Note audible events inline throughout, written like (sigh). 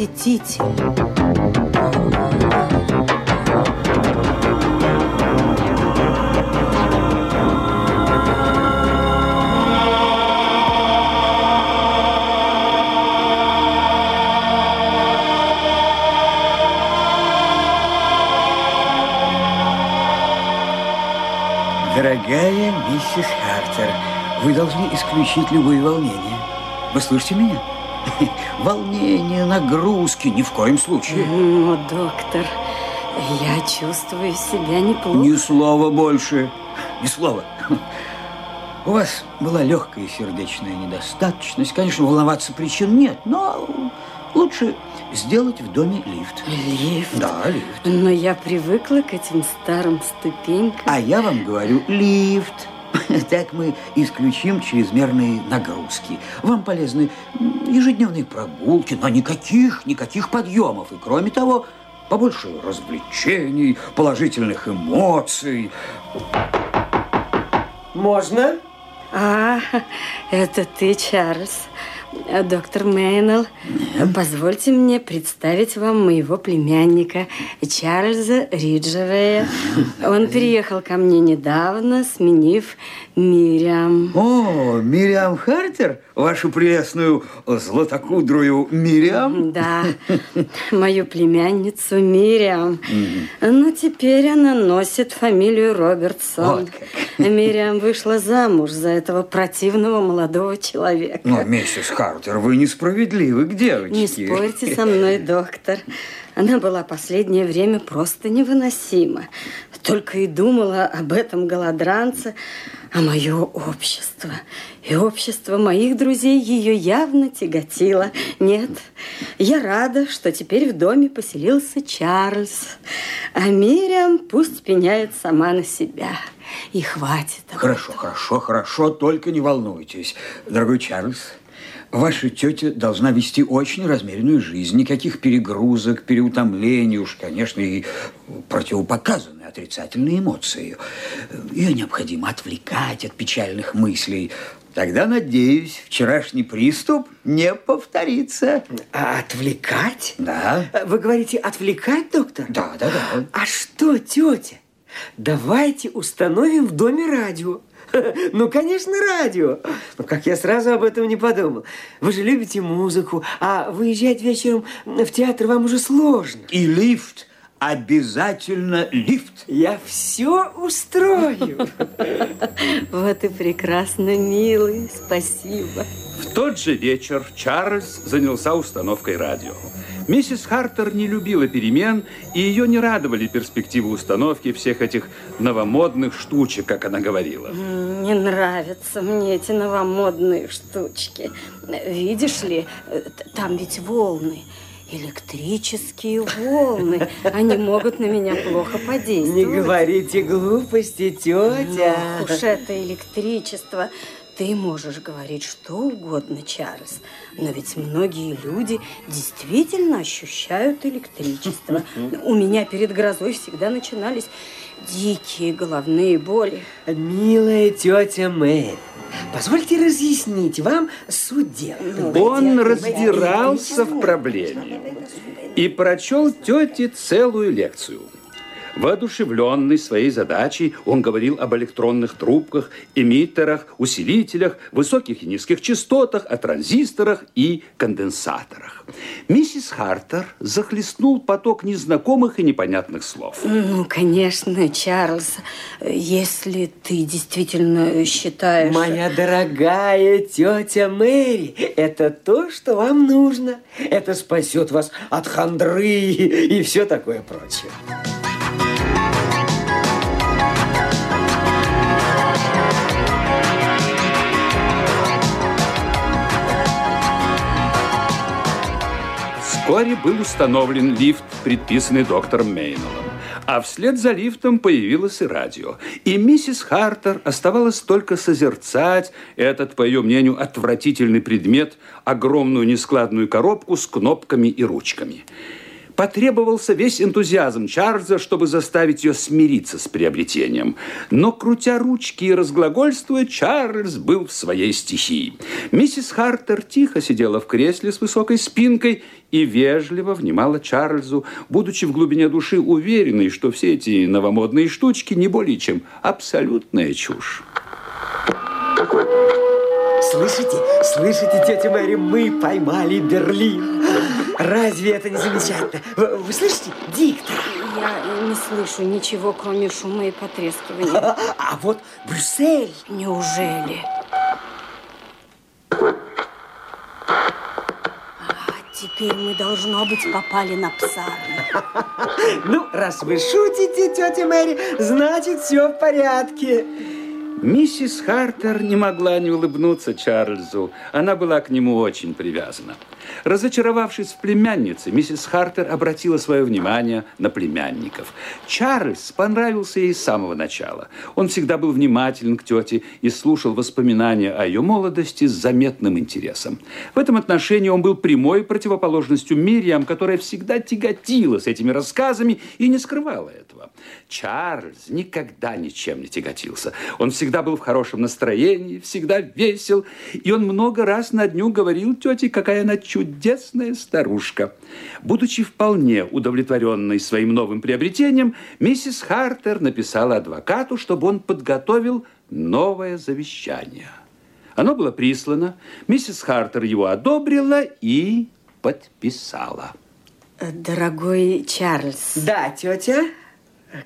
посетитель. Дорогая миссис Хартер, вы должны исключить любые волнения. Вы слышите меня? (laughs) Волнения, нагрузки, ни в коем случае. Ну, доктор, я чувствую себя неплохо. Ни слова больше, ни слова. (laughs) У вас была легкая сердечная недостаточность. Конечно, волноваться причин нет, но лучше сделать в доме лифт. Лифт? Да, лифт. Но я привыкла к этим старым ступенькам. А я вам говорю, лифт. (laughs) Так мы исключим чрезмерные нагрузки. Вам полезны ежедневные прогулки, но никаких, никаких подъемов. И кроме того, побольше развлечений, положительных эмоций. Можно? А, (laughs) это ты, Чарльз. Доктор Мейнелл, позвольте мне представить вам моего племянника Чарльза Риджевея. Он переехал ко мне недавно, сменив Мириам. О, Мириам Хартер? Вашу прелестную златокудрую Мириам? Да, мою племянницу Мириам. Но теперь она носит фамилию Робертсон. Вот как. Мириам вышла замуж за этого противного молодого человека. Но, миссис Хартер, вы несправедливы к девочке. Не спорьте со мной, доктор. Она была последнее время просто невыносима. Только и думала об этом голодранце, а мое общество и общество моих друзей ее явно тяготило. Нет, я рада, что теперь в доме поселился Чарльз, а Мириам пусть пеняет сама на себя. И хватит. Хорошо, хорошо, хорошо, только не волнуйтесь. Дорогой Чарльз, ваша тетя должна вести очень размеренную жизнь. Никаких перегрузок, переутомлений уж, конечно, и противопоказаны отрицательные эмоции. Ее необходимо отвлекать от печальных мыслей. Тогда, надеюсь, вчерашний приступ не повторится. А отвлекать? Да, Вы говорите, отвлекать, доктор? да, да, да. А что, тетя? Давайте установим в доме радио. (laughs) Ну, конечно, радио. Ну, как я сразу об этом не подумал. Вы же любите музыку, а выезжать вечером в театр вам уже сложно. И лифт, обязательно лифт. Я все устрою. (laughs) Вот и прекрасно, милый, спасибо. В тот же вечер Чарльз занялся установкой радио. Миссис Хартер не любила перемен, и ее не радовали перспективы установки всех этих новомодных штучек, как она говорила. Не нравятся мне эти новомодные штучки. Видишь ли, э, там ведь волны. Электрические волны. Они могут на меня плохо Не подействовать. говорите глупости, тетя. Ох уж это электричество. Ты можешь говорить что угодно, Чарльз, но ведь многие люди действительно ощущают электричество. (laughs) У меня перед грозой всегда начинались дикие головные боли. Милая тетя Мэри, позвольте разъяснить вам суть дела. Он разбирался в проблеме и прочел тете целую лекцию. Воодушевленный своей задачей, он говорил об электронных трубках, эмиттерах, усилителях, высоких и низких частотах, о транзисторах и конденсаторах. Миссис Хартер захлестнул поток незнакомых и непонятных слов. Ну, конечно, Чарльз, если ты действительно считаешь... Моя дорогая тетя Мэри, это то, что вам нужно. Это спасет вас от хандры и все такое прочее. Вскоре был установлен лифт, предписанный доктором Мейнеллом. А вслед за лифтом появилось и радио. И миссис Хартер оставалось только созерцать этот, по ее мнению, отвратительный предмет, огромную нескладную коробку с кнопками и ручками. Потребовался весь энтузиазм Чарльза, чтобы заставить ее смириться с приобретением. Но, крутя ручки и разглагольствуя, Чарльз был в своей стихии. Миссис Хартер тихо сидела в кресле с высокой спинкой и вежливо внимала Чарльзу, будучи в глубине души уверенной, что все эти новомодные штучки не более чем абсолютная чушь. Слышите, слышите, тетя Мэри, мы поймали Берлин. Разве это не замечательно? Вы, вы слышите? Диктор. Я не слышу ничего, кроме шума и потрескивания. А, а вот Брюссель. Неужели? А теперь мы, должно быть, попали на псарню. Ну, раз вы шутите, тетя Мэри, значит, все в порядке. Миссис Хартер не могла не улыбнуться Чарльзу. Она была к нему очень привязана. Разочаровавшись в племяннице, миссис Хартер обратила свое внимание на племянников. Чарльз понравился ей с самого начала. Он всегда был внимателен к тете и слушал воспоминания о ее молодости с заметным интересом. В этом отношении он был прямой противоположностью Мириам, которая всегда тяготила с этими рассказами и не скрывала этого. Чарльз никогда ничем не тяготился. Он всегда был в хорошем настроении, всегда весел, и он много раз на дню говорил тете, какая она чудесная старушка. Будучи вполне удовлетворенной своим новым приобретением, миссис Хартер написала адвокату, чтобы он подготовил новое завещание. Оно было прислано, миссис Хартер его одобрила и подписала. Дорогой Чарльз. Да, тетя?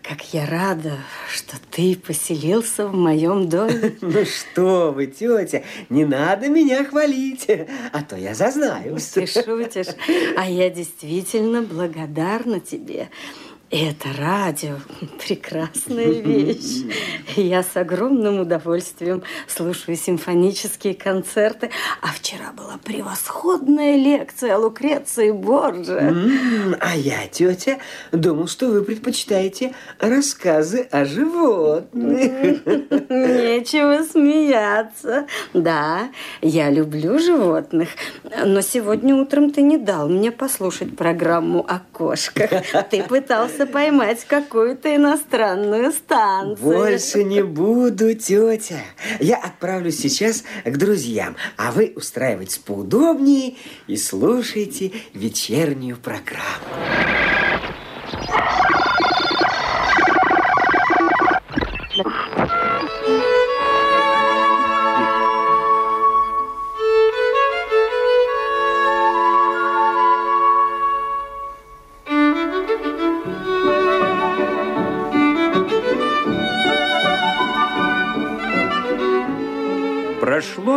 Как я рада, что ты поселился в моем доме. (laughs) Ну что вы, тетя, не надо меня хвалить, а то я зазнаюсь. Ты шутишь, а я действительно благодарна тебе. Это радио (laughs) – прекрасная вещь. Я с огромным удовольствием слушаю симфонические концерты. А вчера была превосходная лекция о Лукреции Борджа. А я, тетя, думал, что вы предпочитаете рассказы о животных. Нечего смеяться. Да, я люблю животных. Но сегодня утром ты не дал мне послушать программу о кошках. Ты пытался пытался поймать какую-то иностранную станцию. Больше не буду, тетя. Я отправлюсь сейчас к друзьям, а вы устраивайтесь поудобнее и слушайте вечернюю программу.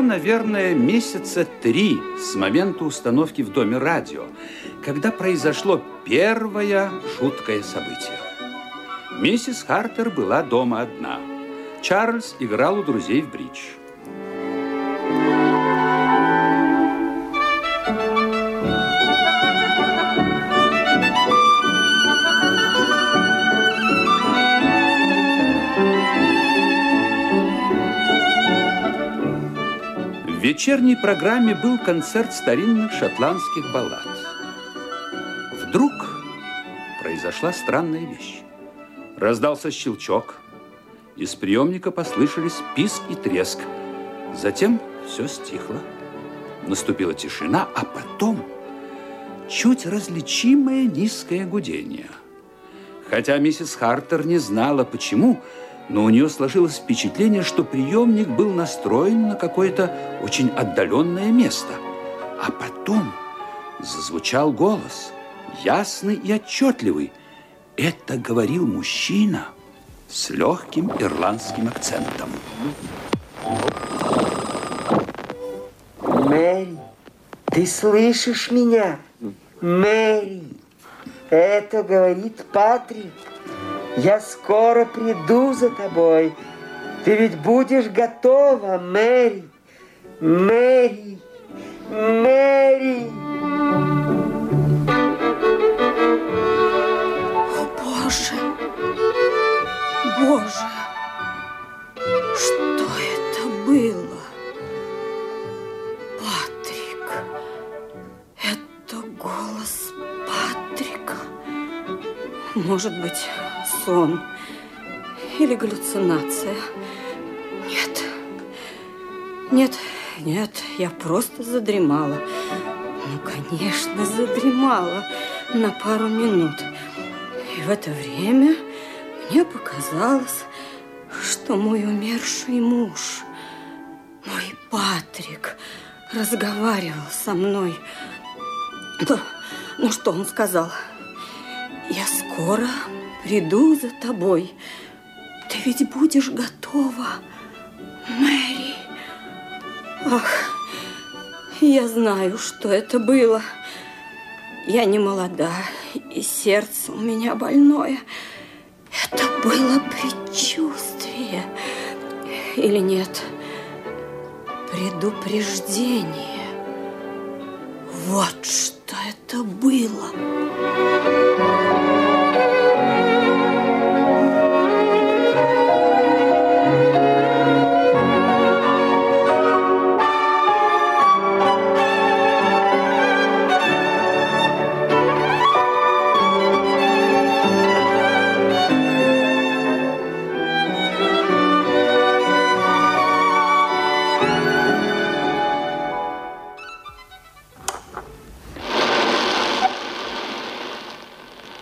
Наверное, месяца три с момента установки в доме радио, когда произошло первое жуткое событие. Миссис Хартер была дома одна. Чарльз играл у друзей в бридж. Вечерней программе был концерт старинных шотландских баллад. Вдруг произошла странная вещь. Раздался щелчок. Из приемника послышались писк и треск. Затем все стихло. Наступила тишина, а потом чуть различимое низкое гудение. Хотя миссис Хартер не знала, почему, но у нее сложилось впечатление, что приемник был настроен на какое-то очень отдаленное место. А потом зазвучал голос, ясный и отчетливый. Это говорил мужчина с легким ирландским акцентом. Мэри, ты слышишь меня? Мэри, это говорит Патрик. Я скоро приду за тобой. Ты ведь будешь готова, Мэри. Мэри, Мэри. О, Боже, Боже, что это было? Патрик, это голос Патрика. может быть, сон или галлюцинация. Нет, нет, нет, я просто задремала. Ну, конечно, задремала на пару минут. И в это время мне показалось, что мой умерший муж, мой Патрик, разговаривал со мной. Ну, ну что он сказал? Я скоро приду за тобой. Ты ведь будешь готова, Мэри. Ах, я знаю, что это было. Я не молода, и сердце у меня больное. Это было предчувствие. Или нет? Предупреждение. Вот что это было.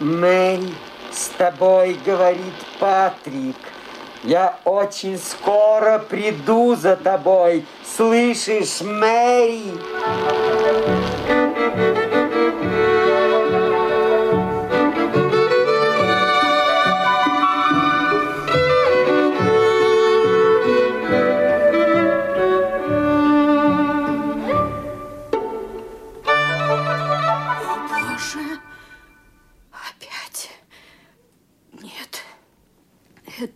Мэри, с тобой говорит Патрик. Я очень скоро приду за тобой. Слышишь, Мэри?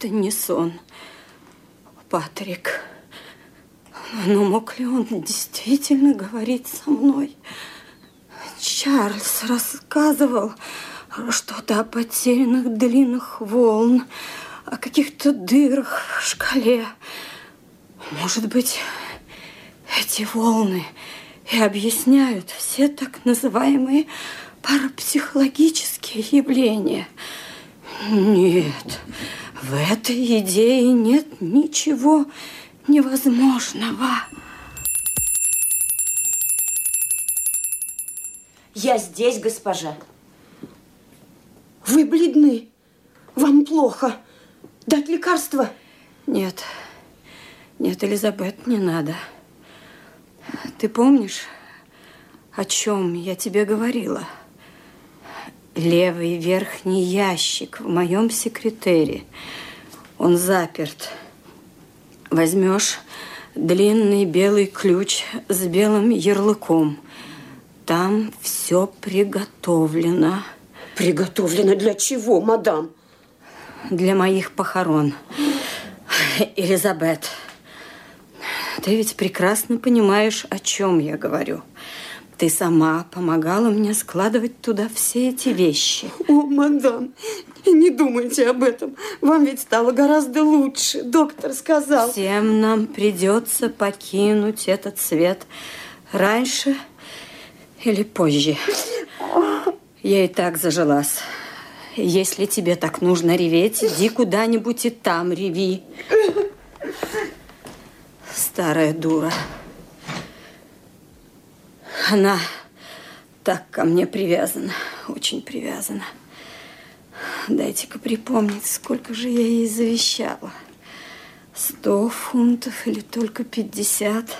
Это не сон. Патрик, но мог ли он действительно говорить со мной? Чарльз рассказывал что-то о потерянных длинных волн, о каких-то дырах в шкале. Может быть, эти волны и объясняют все так называемые парапсихологические явления. Нет, в этой идее нет ничего невозможного. Я здесь, госпожа. Вы бледны. Вам плохо. Дать лекарство? Нет, нет, Элизабет, не надо. Ты помнишь, о чем я тебе говорила? Левый верхний ящик в моем секретере. Он заперт. Возьмешь длинный белый ключ с белым ярлыком. Там все приготовлено Приготовлено для чего, мадам? для моих похорон. Элизабет, ты ведь прекрасно понимаешь, о чем я говорю. Ты сама помогала мне складывать туда все эти вещи. О, мадам, не думайте об этом. Вам ведь стало гораздо лучше. Доктор сказал. Всем нам придется покинуть этот свет раньше или позже. Я и так зажилась. Если тебе так нужно реветь, иди куда-нибудь и там реви. Старая дура. Она так ко мне привязана, очень привязана. Дайте-ка припомнить, сколько же я ей завещала. Сто фунтов или только пятьдесят?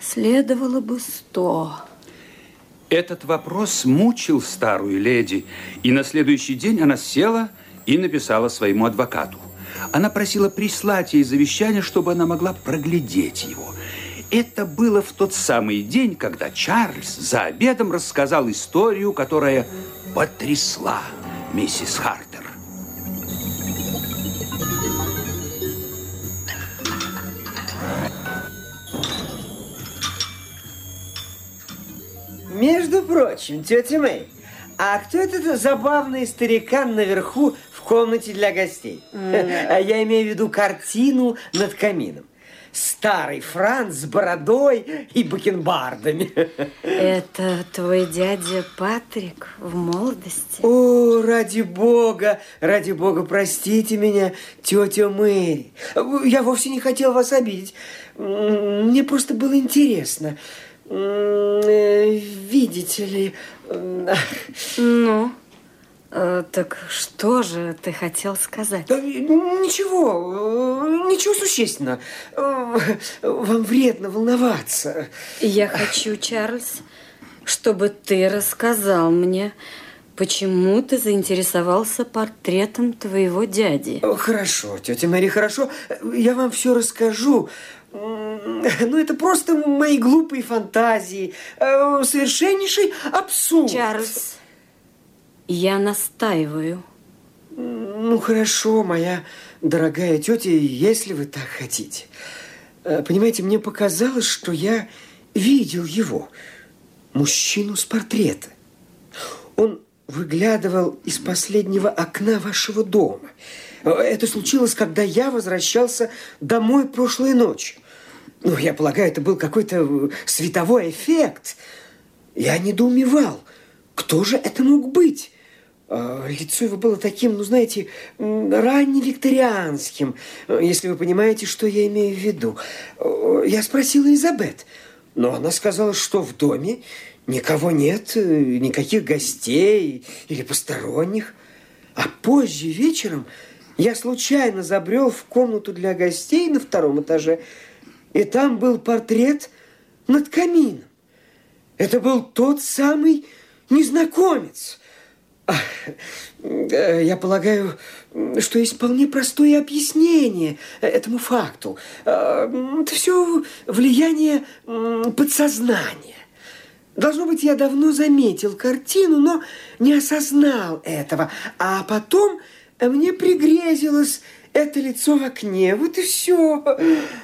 Следовало бы сто. Этот вопрос мучил старую леди, и на следующий день она села и написала своему адвокату. Она просила прислать ей завещание, чтобы она могла проглядеть его. Это было в тот самый день, когда Чарльз за обедом рассказал историю, которая потрясла миссис Хартер. Между прочим, тетя Мэй, а кто этот забавный старикан наверху в комнате для гостей? А (laughs) Я имею в виду картину над камином. Старый Франц с бородой и бакенбардами. Это твой дядя Патрик в молодости? О, ради бога, ради бога, простите меня, тетя Мэри. Я вовсе не хотел вас обидеть. Мне просто было интересно. Э, видите ли... Ну... Э, так что же ты хотел сказать? Да, ничего, э, ничего существенного. Э, вам вредно волноваться. Я хочу, Чарльз, чтобы ты рассказал мне, почему ты заинтересовался портретом твоего дяди. Хорошо, тетя Мэри, хорошо. Я вам все расскажу. Ну, это просто мои глупые фантазии. Совершеннейший абсурд. Чарльз, я настаиваю. Ну, хорошо, моя дорогая тетя, если вы так хотите. Э, понимаете, мне показалось, что я видел его, мужчину с портрета. Он выглядывал из последнего окна вашего дома. Э, это случилось, когда я возвращался домой прошлой ночью. Ну, я полагаю, это был какой-то э, световой эффект. Я недоумевал, кто же это мог быть? А, лицо его было таким, ну, знаете, ранневикторианским, если вы понимаете, что я имею в виду. Я спросила Изабет, но она сказала, что в доме никого нет, никаких гостей или посторонних. А позже вечером я случайно забрел в комнату для гостей на втором этаже, и там был портрет над камином. Это был тот самый незнакомец – я полагаю, что есть вполне простое объяснение этому факту. Это все влияние подсознания. Должно быть, я давно заметил картину, но не осознал этого. А потом мне пригрезилось это лицо в окне. Вот и все.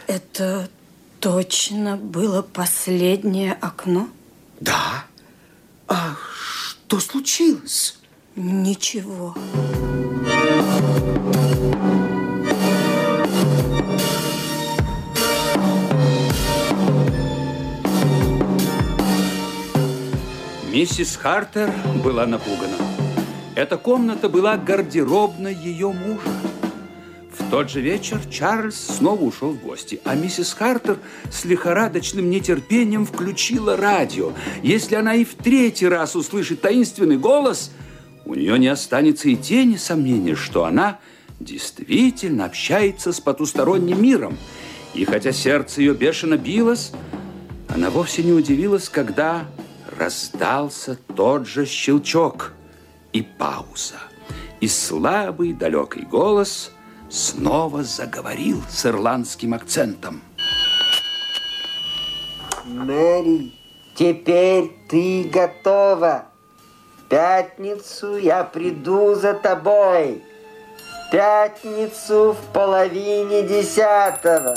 Это точно было последнее окно? Да. А что случилось? Ничего. Миссис Хартер была напугана. Эта комната была гардеробной ее мужа. В тот же вечер Чарльз снова ушел в гости, а миссис Хартер с лихорадочным нетерпением включила радио. Если она и в третий раз услышит таинственный голос – у нее не останется и тени сомнения, что она действительно общается с потусторонним миром. И хотя сердце ее бешено билось, она вовсе не удивилась, когда раздался тот же щелчок и пауза. И слабый далекий голос снова заговорил с ирландским акцентом. Мэри, теперь ты готова пятницу я приду за тобой. пятницу в половине десятого.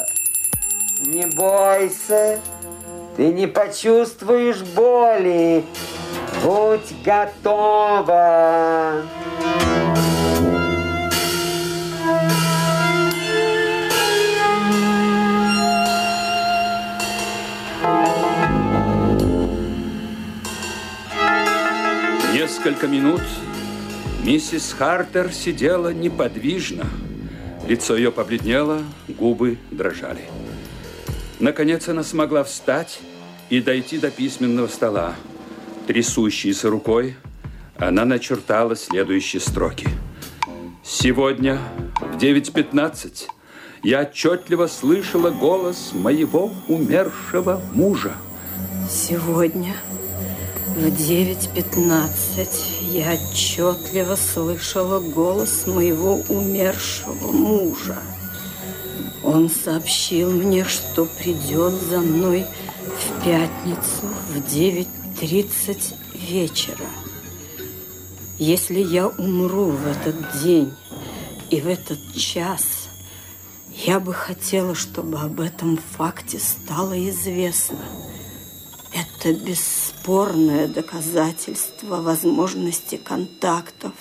Не бойся, ты не почувствуешь боли. Будь готова. Несколько минут миссис Хартер сидела неподвижно. Лицо ее побледнело, губы дрожали. Наконец она смогла встать и дойти до письменного стола. Трясущейся рукой она начертала следующие строки. «Сегодня в 9.15 я отчетливо слышала голос моего умершего мужа». «Сегодня в 9.15 я отчетливо слышала голос моего умершего мужа. Он сообщил мне, что придет за мной в пятницу в 9.30 вечера. Если я умру в этот день и в этот час, я бы хотела, чтобы об этом факте стало известно – это бесспорное доказательство возможности контактов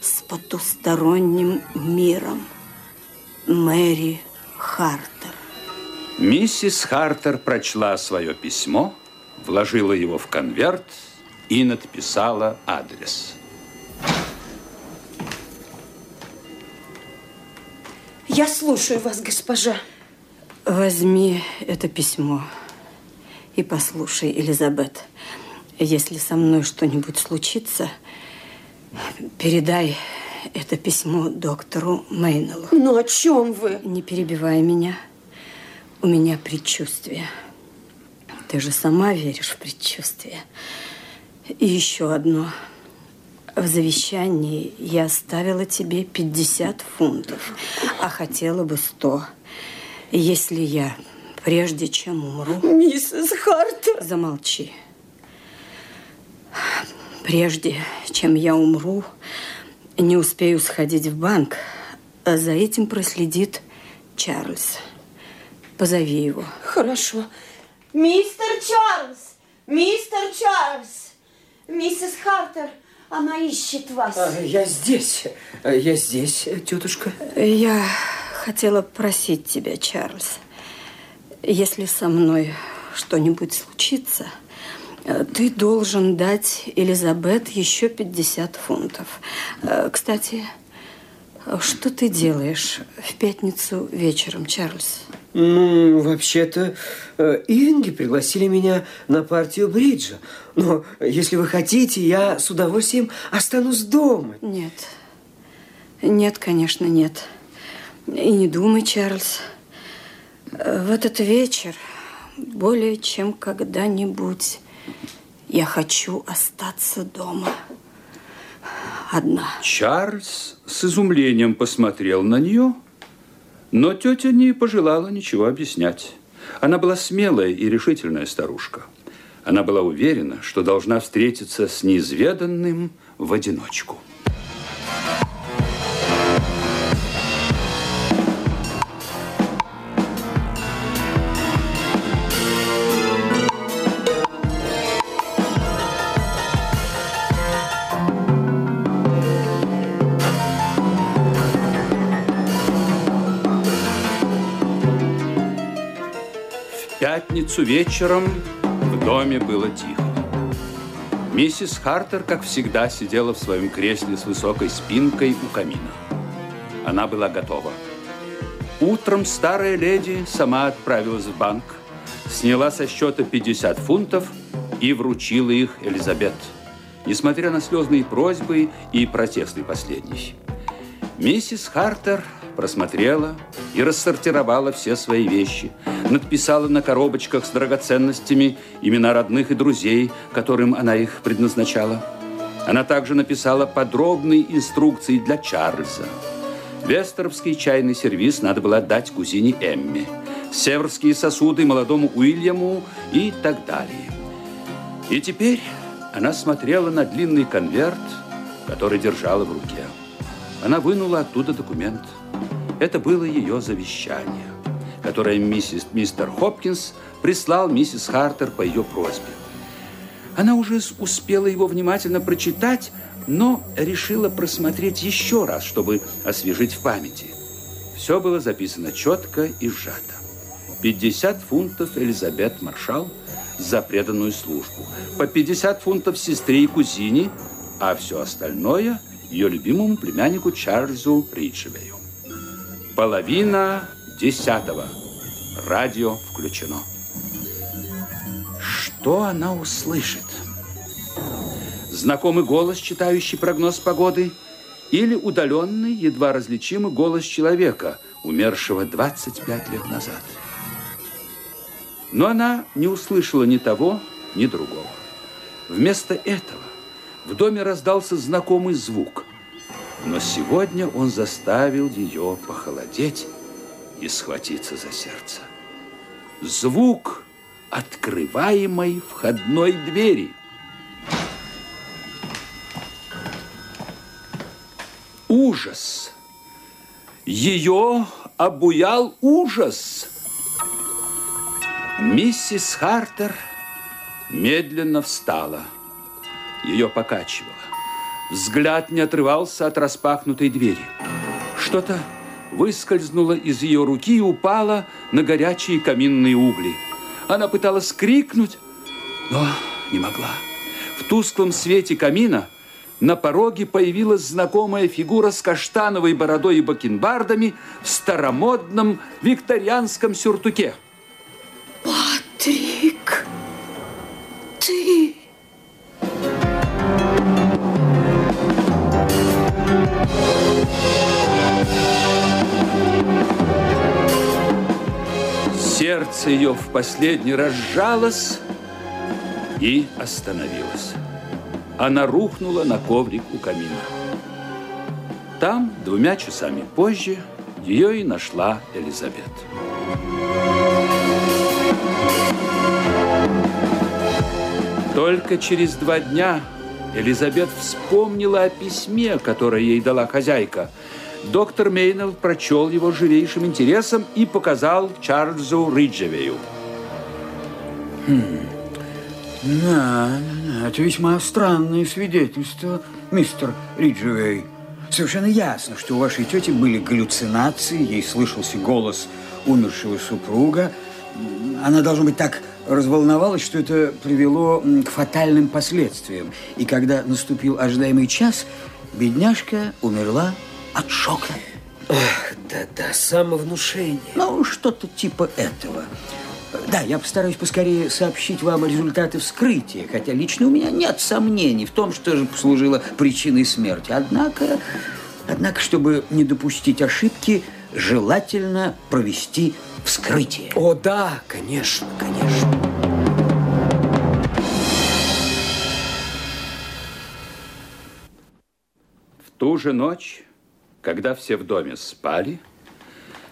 с потусторонним миром. Мэри Хартер. Миссис Хартер прочла свое письмо, вложила его в конверт и надписала адрес. Я слушаю вас, госпожа. Возьми это письмо и послушай, Элизабет. Если со мной что-нибудь случится, передай это письмо доктору Мейнеллу. Ну, о чем вы? Не перебивай меня. У меня предчувствие. Ты же сама веришь в предчувствие. И еще одно. В завещании я оставила тебе 50 фунтов, а хотела бы 100. Если я, прежде чем умру... Миссис Хартер. Замолчи. Прежде чем я умру, не успею сходить в банк, а за этим проследит Чарльз. Позови его. Хорошо. Мистер Чарльз! Мистер Чарльз! Миссис Хартер, она ищет вас. А, я здесь. Я здесь, тетушка. Я хотела просить тебя, Чарльз, если со мной что-нибудь случится, э, ты должен дать Элизабет еще 50 фунтов. Э, Кстати, что ты делаешь в пятницу вечером, Чарльз? Ну, вообще-то, э, Ивинги пригласили меня на партию бриджа. Но если вы хотите, я с удовольствием останусь дома. Нет. Нет, конечно, нет. И не думай, Чарльз. В этот вечер более чем когда-нибудь я хочу остаться дома. Одна. Чарльз с изумлением посмотрел на нее, но тетя не пожелала ничего объяснять. Она была смелая и решительная старушка. Она была уверена, что должна встретиться с неизведанным в одиночку. Пятницу вечером в доме было тихо. Миссис Хартер, как всегда, сидела в своем кресле с высокой спинкой у камина. Она была готова. Утром старая леди сама отправилась в банк, сняла со счета 50 фунтов и вручила их Элизабет, несмотря на слезные просьбы и протесты последней. Миссис Хартер просмотрела и рассортировала все свои вещи, надписала на коробочках с драгоценностями имена родных и друзей, которым она их предназначала. Она также написала подробные инструкции для Чарльза. Вестеровский чайный сервиз надо было отдать кузине Эмме, северские сосуды молодому Уильяму и так далее. И теперь она смотрела на длинный конверт, который держала в руке. Она вынула оттуда документ. Это было ее завещание, которое миссис, мистер Хопкинс прислал миссис Хартер по ее просьбе. Она уже успела его внимательно прочитать, но решила просмотреть еще раз, чтобы освежить в памяти. Все было записано четко и сжато. 50 фунтов Элизабет Маршал за преданную службу, по 50 фунтов сестре и кузине, а все остальное ее любимому племяннику Чарльзу Риджевею. Половина десятого. Радио включено. Что она услышит? Знакомый голос, читающий прогноз погоды, или удаленный, едва различимый голос человека, умершего 25 лет назад. Но она не услышала ни того, ни другого. Вместо этого в доме раздался знакомый звук, но сегодня он заставил ее похолодеть и схватиться за сердце. Звук открываемой входной двери. Ужас. Ее обуял ужас. Миссис Хартер медленно встала. Ее покачивало. Взгляд не отрывался от распахнутой двери. Что-то выскользнула из ее руки и упала на горячие каминные угли. Она пыталась крикнуть, но не могла. В тусклом свете камина на пороге появилась знакомая фигура с каштановой бородой и бакенбардами в старомодном викторианском сюртуке. Патрик, ты... Сердце ее в последний раз сжалось и остановилось. Она рухнула на коврик у камина. Там, двумя часами позже, ее и нашла Элизабет. Только через два дня Элизабет вспомнила о письме, которое ей дала хозяйка. Доктор Мейнелл прочел его живейшим интересом и показал Чарльзу Риджевею. Да, да, это весьма странное свидетельство, мистер Риджевей. Совершенно ясно, что у вашей тети были галлюцинации, ей слышался голос умершего супруга. Она, должно быть, так разволновалась, что это привело к фатальным последствиям. И когда наступил ожидаемый час, бедняжка умерла от шока. Ах, да-да, самовнушение. Ну, что-то типа этого. Да, я постараюсь поскорее сообщить вам результаты вскрытия, хотя лично у меня нет сомнений в том, что же послужило причиной смерти. Однако, однако, чтобы не допустить ошибки, желательно провести вскрытие. О, да, конечно, конечно. В ту же ночь, когда все в доме спали,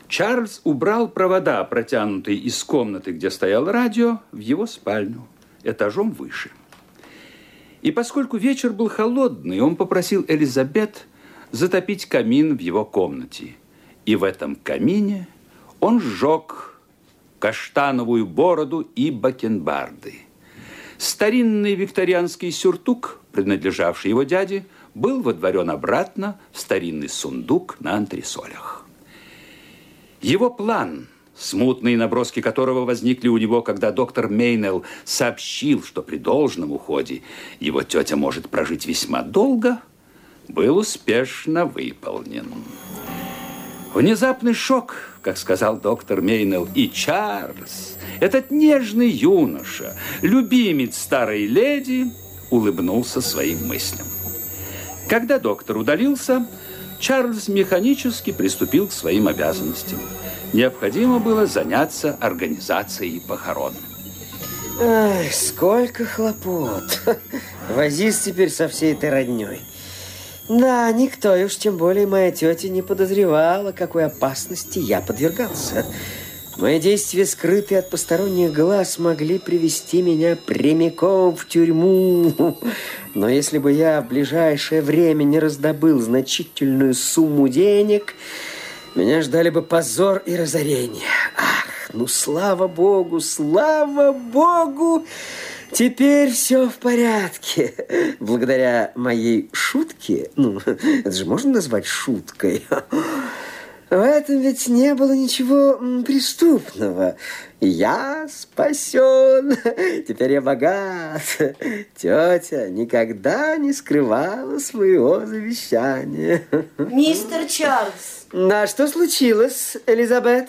Чарльз убрал провода, протянутые из комнаты, где стоял радио, в его спальню, этажом выше. И поскольку вечер был холодный, он попросил Элизабет затопить камин в его комнате. И в этом камине он сжег каштановую бороду и бакенбарды. Старинный викторианский сюртук, принадлежавший его дяде, был водворен обратно в старинный сундук на антресолях. Его план, смутные наброски которого возникли у него, когда доктор Мейнелл сообщил, что при должном уходе его тетя может прожить весьма долго, был успешно выполнен. Внезапный шок, как сказал доктор Мейнелл, и Чарльз, этот нежный юноша, любимец старой леди, улыбнулся своим мыслям. Когда доктор удалился, Чарльз механически приступил к своим обязанностям. Необходимо было заняться организацией похорон. Ай, сколько хлопот. (laughs) Возись теперь со всей этой родней. Да, никто, и уж тем более моя тетя не подозревала, какой опасности я подвергался. Мои действия, скрытые от посторонних глаз, могли привести меня прямиком в тюрьму. Но если бы я в ближайшее время не раздобыл значительную сумму денег, меня ждали бы позор и разорение. Ах, ну слава богу, слава богу! Теперь все в порядке. Благодаря моей шутке, ну, это же можно назвать шуткой, в этом ведь не было ничего преступного. Я спасен. (laughs) Теперь я богат. (laughs) Тетя никогда не скрывала своего завещания. (laughs) Мистер Чарльз. На что случилось, Элизабет?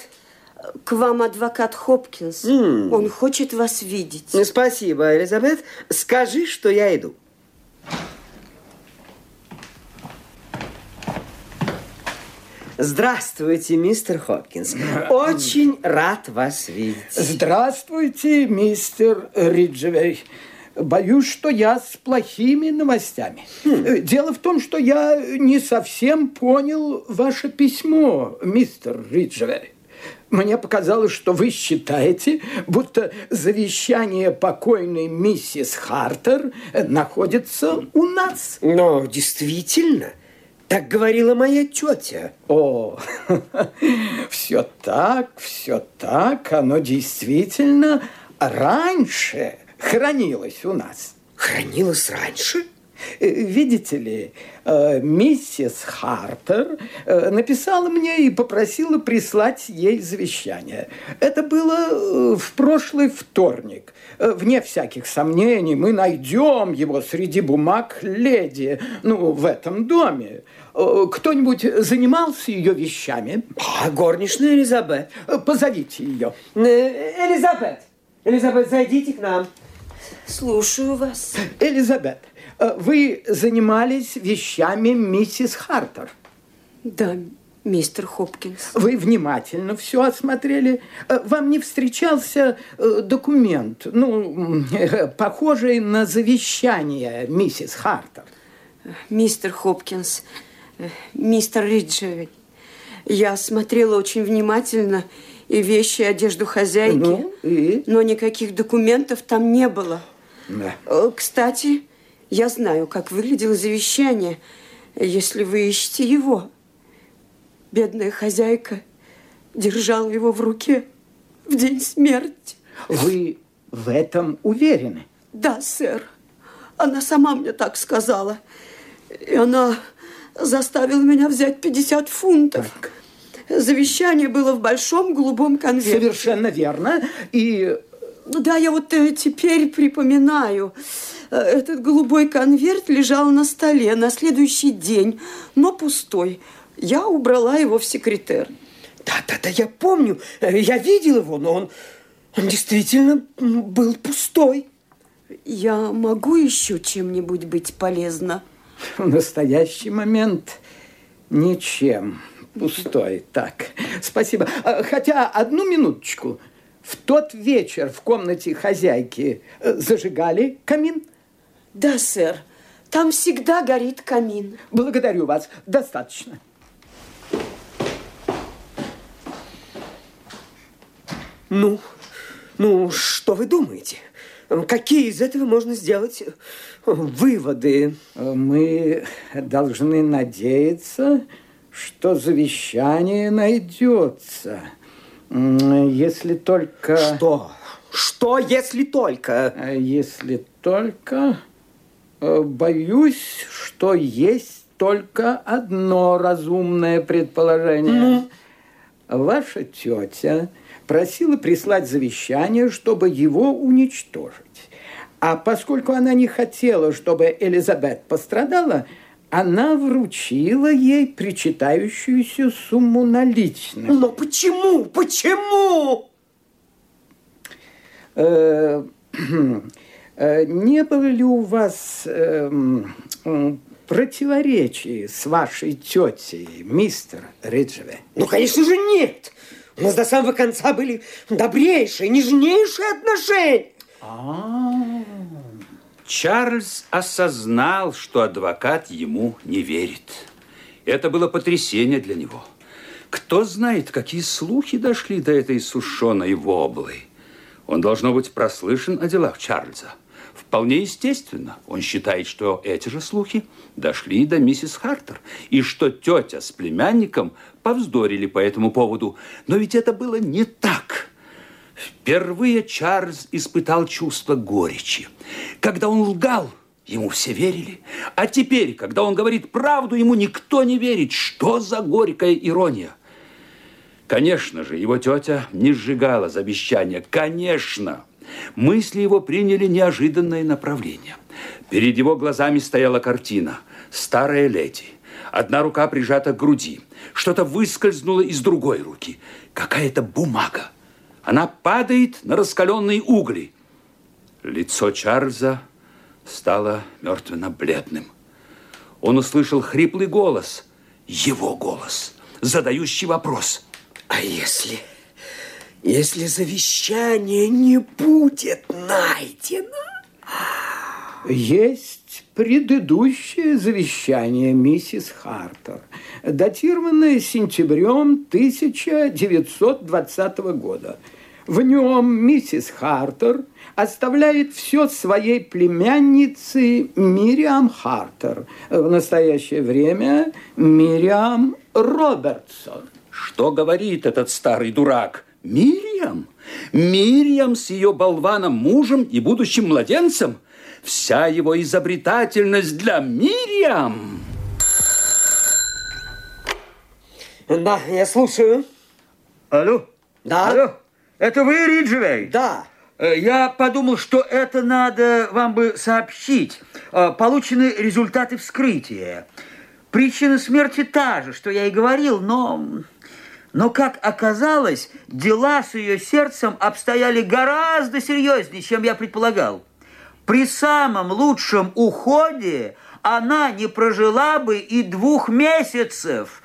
К вам адвокат Хопкинс. Mm. Он хочет вас видеть. Спасибо, Элизабет. Скажи, что я иду. Здравствуйте, мистер Хопкинс. Очень рад вас видеть. Здравствуйте, мистер Риджевей. Боюсь, что я с плохими новостями. Хм. Дело в том, что я не совсем понял ваше письмо, мистер Риджевей. Мне показалось, что вы считаете, будто завещание покойной миссис Хартер находится у нас. Но действительно, так говорила моя тетя. О, (laughs) все так, все так. Оно действительно раньше хранилось у нас. Хранилось раньше? Э, видите ли, э, миссис Хартер э, написала мне и попросила прислать ей завещание. Это было в прошлый вторник. Вне всяких сомнений, мы найдем его среди бумаг леди, ну, в этом доме. Кто-нибудь занимался ее вещами? А, горничная Элизабет. Позовите ее. Элизабет, Элизабет, зайдите к нам. Слушаю вас. Элизабет, Э, вы занимались вещами миссис Хартер. Да, мистер Хопкинс. Вы внимательно все осмотрели. Э, вам не встречался э, документ, ну, (laughs) похожий на завещание миссис Хартер? Мистер Хопкинс, мистер Риджевей, я смотрела очень внимательно и вещи, и одежду хозяйки, ну, и? но никаких документов там не было. Да. Кстати, я знаю, как выглядело завещание, если вы ищете его. Бедная хозяйка держала его в руке в день смерти. Вы в этом уверены? Да, сэр. Она сама мне так сказала. И она заставила меня взять 50 фунтов. Так. Завещание было в большом голубом конверте. Совершенно верно. И... Да, я вот э, теперь припоминаю. Э, этот голубой конверт лежал на столе на следующий день, но пустой. Я убрала его в секретер. Да-да-да, я помню. Э, я видел его, но он, он действительно был пустой. Я могу еще чем-нибудь быть полезна? В настоящий момент ничем. Пустой. Так, спасибо. А, хотя одну минуточку. В тот вечер в комнате хозяйки э, зажигали камин? Да, сэр. Там всегда горит камин. Благодарю вас. Достаточно. Ну, ну, что вы думаете? Какие из этого можно сделать выводы? Мы должны надеяться, что завещание найдется. Если только... Что? Что, если только? Если только... Э, боюсь, что есть только одно разумное предположение. Ну? Ваша тетя просила прислать завещание, чтобы его уничтожить. А поскольку она не хотела, чтобы Элизабет пострадала, она вручила ей причитающуюся сумму наличных. Но почему? Почему? (clears throat) Э не было ли у вас э, противоречий с вашей тетей, мистер Риджеве? Ну, конечно же, нет. У нас до самого конца были добрейшие, нежнейшие отношения. А -а -а. Чарльз осознал, что адвокат ему не верит. Это было потрясение для него. Кто знает, какие слухи дошли до этой сушеной воблы. Он, должно быть, прослышан о делах Чарльза. Вполне естественно. Он считает, что эти же слухи дошли до миссис Хартер, и что тетя с племянником повздорили по этому поводу. Но ведь это было не так. Впервые Чарльз испытал чувство горечи. Когда он лгал, ему все верили. А теперь, когда он говорит правду, ему никто не верит. Что за горькая ирония? Конечно же, его тетя не сжигала завещание. Конечно! Мысли его приняли неожиданное направление. Перед его глазами стояла картина. Старая леди. Одна рука прижата к груди. Что-то выскользнуло из другой руки. Какая-то бумага. Она падает на раскаленные угли. Лицо Чарльза стало мертвенно-бледным. Он услышал хриплый голос, его голос, задающий вопрос. А если... Если завещание не будет найдено... Есть предыдущее завещание миссис Хартер, датированное сентябрем 1920 года. В нем миссис Хартер оставляет все своей племяннице Мириам Хартер, в настоящее время Мириам Робертсон. Что говорит этот старый дурак? Мириам? Мириам с ее болваном мужем и будущим младенцем? вся его изобретательность для Мириам. Да, я слушаю. Алло? Да? Алло? Это вы, Риджвей? Да. Э, Я подумал, что это надо вам бы сообщить. Э, Получены результаты вскрытия. Причина смерти та же, что я и говорил, но... Но, как оказалось, дела с ее сердцем обстояли гораздо серьезнее, чем я предполагал. При самом лучшем уходе она не прожила бы и двух месяцев.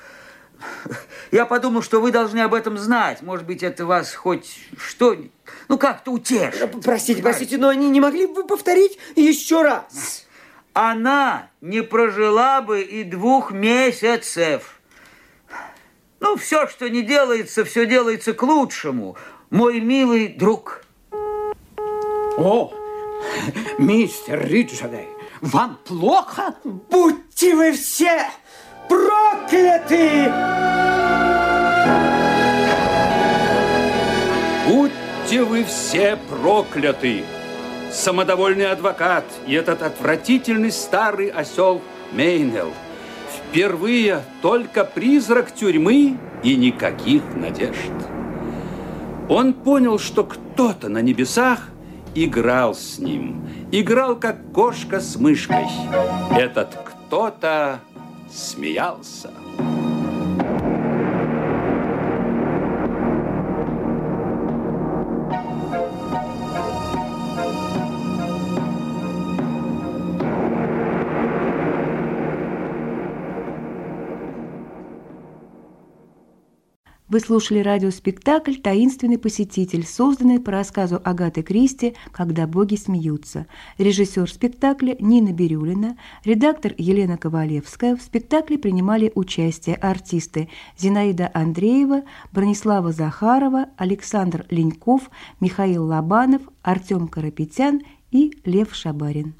Я подумал, что вы должны об этом знать. Может быть, это вас хоть что... Ну, как-то утешит. Простите, простите, но они не могли бы повторить еще раз? Она не прожила бы и двух месяцев. Ну, все, что не делается, все делается к лучшему. Мой милый друг. О, мистер Риджвей, вам плохо? Будьте вы все прокляты! Будьте вы все прокляты! Самодовольный адвокат и этот отвратительный старый осел Мейнел. Впервые только призрак тюрьмы и никаких надежд. Он понял, что кто-то на небесах играл с ним. Играл, как кошка с мышкой. Этот кто-то смеялся. Вы слушали радиоспектакль «Таинственный посетитель», созданный по рассказу Агаты Кристи «Когда боги смеются». Режиссер спектакля Нина Бирюлина, редактор Елена Ковалевская. В спектакле принимали участие артисты Зинаида Андреева, Бронислава Захарова, Александр Леньков, Михаил Лобанов, Артем Карапетян и Лев Шабарин.